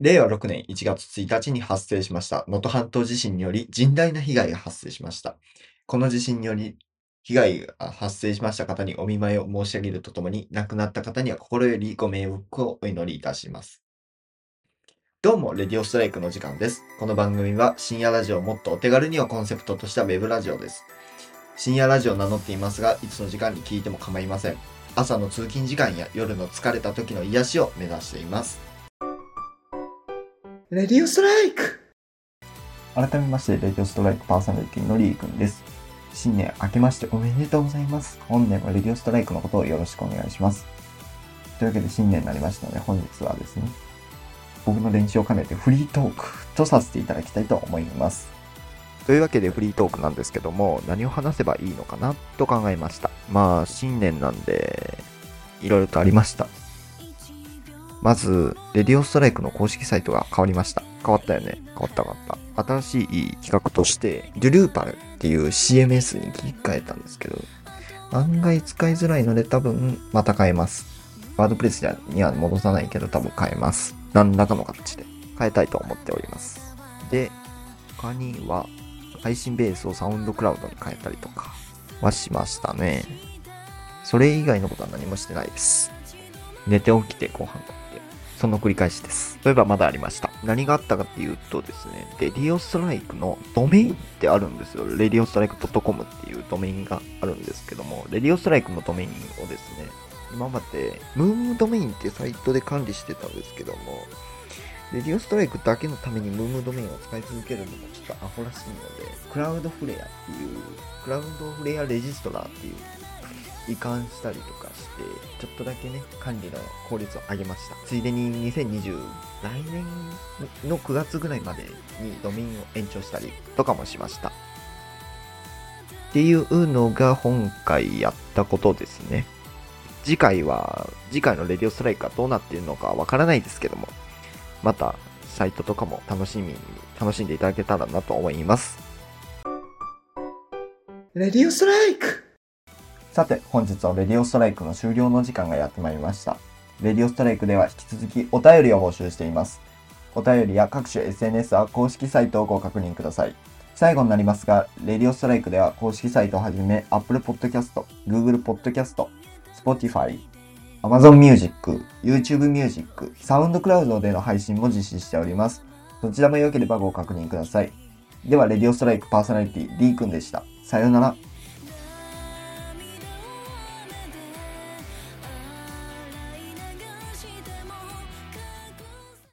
令和6年1月1日に発生しました能登半島地震により甚大な被害が発生しました。この地震により被害が発生しました方にお見舞いを申し上げるとともに、亡くなった方には心よりご冥福をお祈りいたします。どうも、レディオストライクの時間です。この番組は深夜ラジオをもっとお手軽にをコンセプトとしたウェブラジオです。深夜ラジオを名乗っていますが、いつの時間に聞いても構いません。朝の通勤時間や夜の疲れた時の癒しを目指しています。レディオストライク改めまして、レディオストライクパーソナリティのリーくんです。新年明けましておめでとうございます。本年はレディオストライクのことをよろしくお願いします。というわけで新年になりましたので、本日はですね、僕の練習を兼ねてフリートークとさせていただきたいと思います。というわけでフリートークなんですけども、何を話せばいいのかなと考えました。まあ、新年なんで、いろいろとありました。まず、レディオストライクの公式サイトが変わりました。変わったよね。変わった変わった。新しい企画として、ドゥルーパルっていう CMS に切り替えたんですけど、案外使いづらいので多分また変えます。ワードプレスには戻さないけど多分変えます。何らかの形で変えたいと思っております。で、他には配信ベースをサウンドクラウドに変えたりとかはしましたね。それ以外のことは何もしてないです。寝て起きてご飯食って、その繰り返しです。そういえばまだありました。何があったかっていうとですね、レディオストライクのドメインってあるんですよ。レディオストライク .com っていうドメインがあるんですけども、レディオストライクのドメインをですね、今まで、ムームドメインってサイトで管理してたんですけども、レディオストライクだけのためにムームドメインを使い続けるのもちょっとアホらしいので、クラウドフレアっていう、クラウドフレアレジストラーっていう移管したりとかして、ちょっとだけね、管理の効率を上げました。ついでに2020、来年の9月ぐらいまでにドメインを延長したりとかもしました。っていうのが今回やったことですね。次回は、次回のレディオストライクがどうなっているのかわからないですけども、またサイトとかも楽しみに、楽しんでいただけたらなと思います。レディオストライクさて、本日はレディオストライクの終了の時間がやってまいりました。レディオストライクでは引き続きお便りを募集しています。お便りや各種 SNS は公式サイトをご確認ください。最後になりますが、レディオストライクでは公式サイトをはじめ Apple Podcast、Google Podcast、Spotify、Amazon Music、YouTube Music、SoundCloud での配信も実施しております。どちらも良ければご確認ください。では、レディオストライクパーソナリティ D 君でした。さようなら。